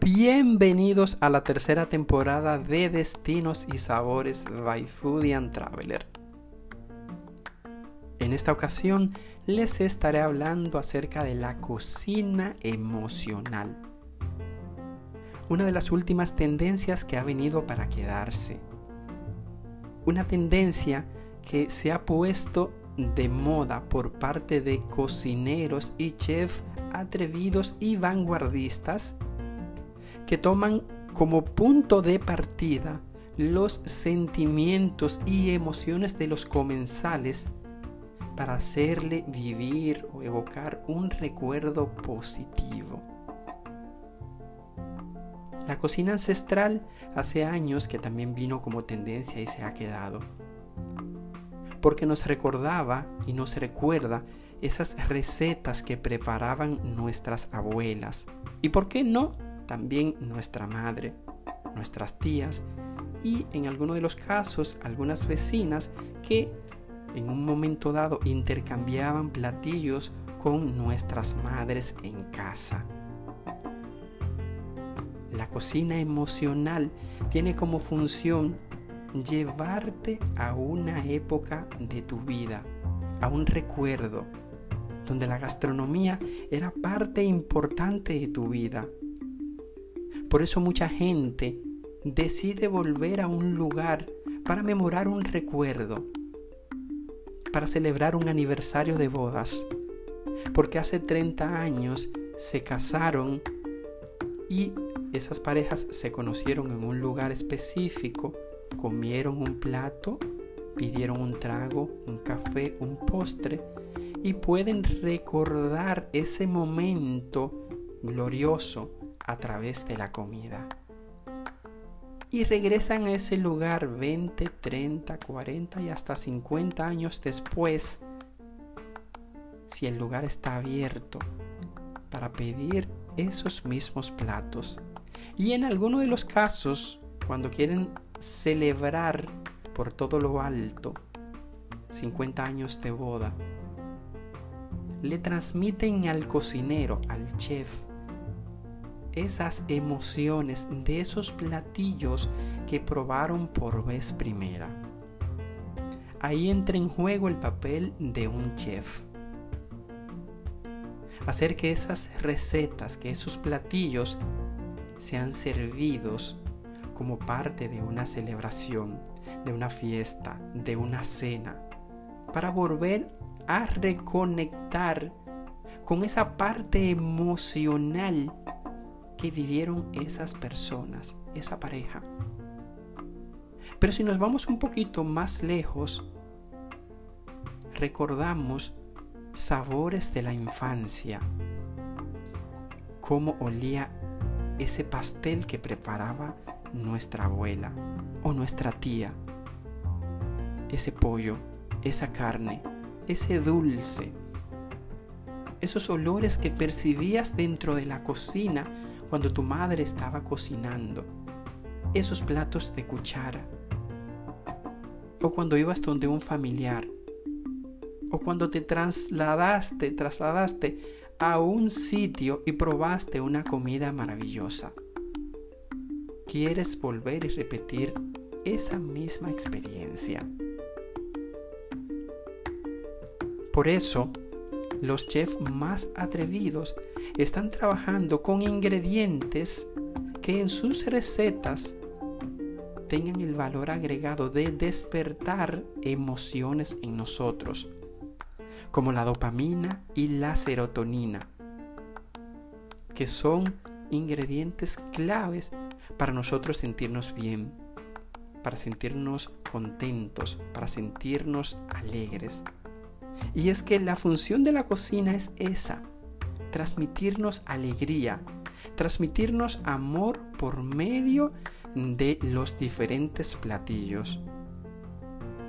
Bienvenidos a la tercera temporada de Destinos y Sabores by Foodie and Traveler. En esta ocasión les estaré hablando acerca de la cocina emocional. Una de las últimas tendencias que ha venido para quedarse. Una tendencia que se ha puesto de moda por parte de cocineros y chefs atrevidos y vanguardistas que toman como punto de partida los sentimientos y emociones de los comensales para hacerle vivir o evocar un recuerdo positivo. La cocina ancestral hace años que también vino como tendencia y se ha quedado. Porque nos recordaba y nos recuerda esas recetas que preparaban nuestras abuelas. ¿Y por qué no? También nuestra madre, nuestras tías y en algunos de los casos algunas vecinas que en un momento dado intercambiaban platillos con nuestras madres en casa. La cocina emocional tiene como función llevarte a una época de tu vida, a un recuerdo, donde la gastronomía era parte importante de tu vida. Por eso mucha gente decide volver a un lugar para memorar un recuerdo, para celebrar un aniversario de bodas, porque hace 30 años se casaron y esas parejas se conocieron en un lugar específico, comieron un plato, pidieron un trago, un café, un postre y pueden recordar ese momento glorioso a través de la comida y regresan a ese lugar 20, 30, 40 y hasta 50 años después, si el lugar está abierto, para pedir esos mismos platos. Y en alguno de los casos, cuando quieren celebrar por todo lo alto 50 años de boda, le transmiten al cocinero, al chef, esas emociones de esos platillos que probaron por vez primera. Ahí entra en juego el papel de un chef. Hacer que esas recetas, que esos platillos sean servidos como parte de una celebración, de una fiesta, de una cena, para volver a reconectar con esa parte emocional que vivieron esas personas, esa pareja. Pero si nos vamos un poquito más lejos, recordamos sabores de la infancia, cómo olía ese pastel que preparaba nuestra abuela o nuestra tía, ese pollo, esa carne, ese dulce, esos olores que percibías dentro de la cocina cuando tu madre estaba cocinando, esos platos de cuchara, o cuando ibas donde un familiar, o cuando te trasladaste, trasladaste a un sitio y probaste una comida maravillosa. Quieres volver y repetir esa misma experiencia. Por eso, los chefs más atrevidos están trabajando con ingredientes que en sus recetas tengan el valor agregado de despertar emociones en nosotros, como la dopamina y la serotonina, que son ingredientes claves para nosotros sentirnos bien, para sentirnos contentos, para sentirnos alegres. Y es que la función de la cocina es esa, transmitirnos alegría, transmitirnos amor por medio de los diferentes platillos.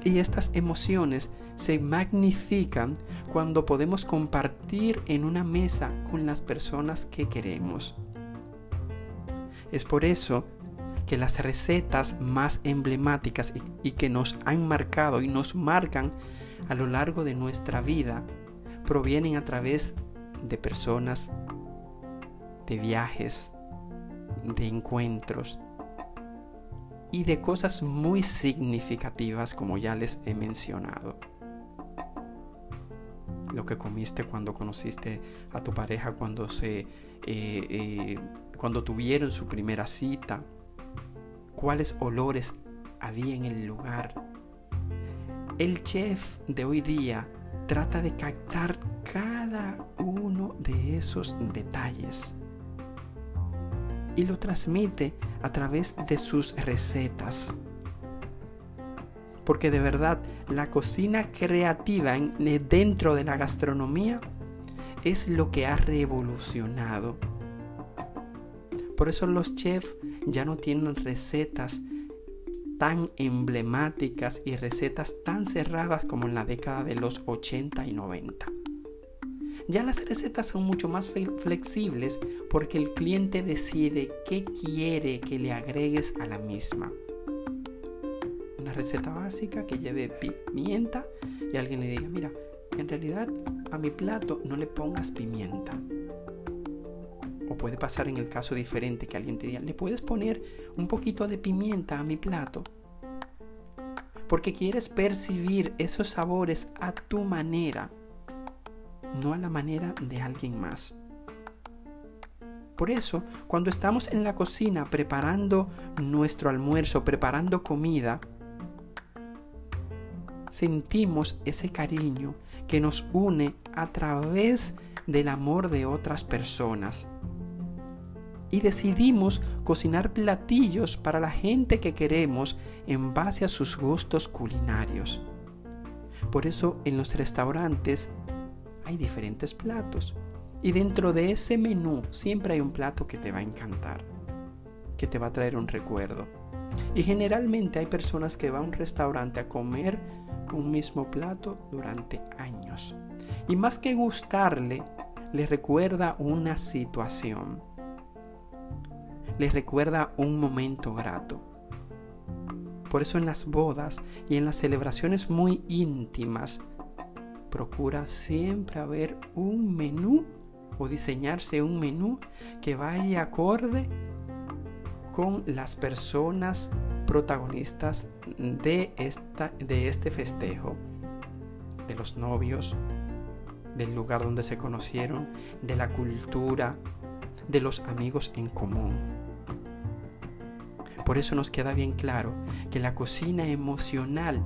Y estas emociones se magnifican cuando podemos compartir en una mesa con las personas que queremos. Es por eso que las recetas más emblemáticas y, que nos han marcado y nos marcan a lo largo de nuestra vida provienen a través de personas, de viajes, de encuentros y de cosas muy significativas como ya les he mencionado. Lo que comiste cuando conociste a tu pareja, cuando se eh, eh, cuando tuvieron su primera cita, cuáles olores había en el lugar. El chef de hoy día trata de captar cada uno de esos detalles y lo transmite a través de sus recetas. Porque de verdad la cocina creativa dentro de la gastronomía es lo que ha revolucionado. Por eso los chefs ya no tienen recetas tan emblemáticas y recetas tan cerradas como en la década de los 80 y 90. Ya las recetas son mucho más flexibles porque el cliente decide qué quiere que le agregues a la misma. Una receta básica que lleve pimienta y alguien le diga, mira, en realidad a mi plato no le pongas pimienta. O puede pasar en el caso diferente que alguien te diga, ¿le puedes poner un poquito de pimienta a mi plato? Porque quieres percibir esos sabores a tu manera, no a la manera de alguien más. Por eso, cuando estamos en la cocina preparando nuestro almuerzo, preparando comida, sentimos ese cariño que nos une a través del amor de otras personas y decidimos cocinar platillos para la gente que queremos en base a sus gustos culinarios. Por eso en los restaurantes hay diferentes platos y dentro de ese menú siempre hay un plato que te va a encantar, que te va a traer un recuerdo. Y generalmente hay personas que van a un restaurante a comer un mismo plato durante años. Y más que gustarle, le recuerda una situación les recuerda un momento grato. Por eso en las bodas y en las celebraciones muy íntimas, procura siempre haber un menú o diseñarse un menú que vaya acorde con las personas protagonistas de, esta, de este festejo, de los novios, del lugar donde se conocieron, de la cultura, de los amigos en común. Por eso nos queda bien claro que la cocina emocional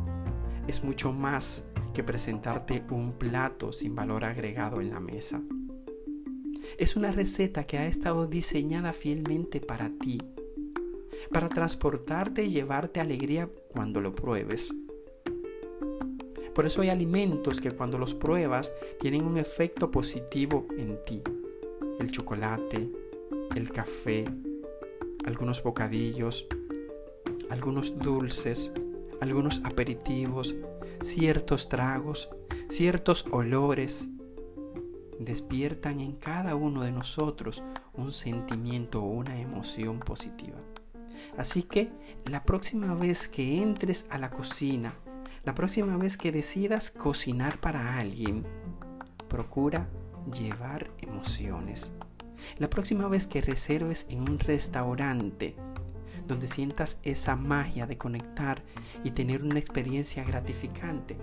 es mucho más que presentarte un plato sin valor agregado en la mesa. Es una receta que ha estado diseñada fielmente para ti, para transportarte y llevarte alegría cuando lo pruebes. Por eso hay alimentos que cuando los pruebas tienen un efecto positivo en ti. El chocolate, el café, algunos bocadillos, algunos dulces, algunos aperitivos, ciertos tragos, ciertos olores, despiertan en cada uno de nosotros un sentimiento o una emoción positiva. Así que la próxima vez que entres a la cocina, la próxima vez que decidas cocinar para alguien, procura llevar emociones. La próxima vez que reserves en un restaurante, donde sientas esa magia de conectar y tener una experiencia gratificante,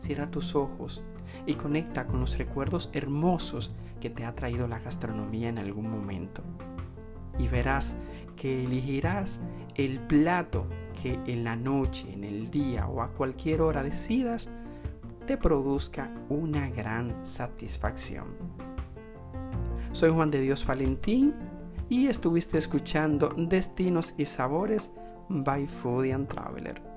cierra tus ojos y conecta con los recuerdos hermosos que te ha traído la gastronomía en algún momento. Y verás que elegirás el plato que en la noche, en el día o a cualquier hora decidas te produzca una gran satisfacción. Soy Juan de Dios Valentín y estuviste escuchando Destinos y Sabores by Foodie and Traveler.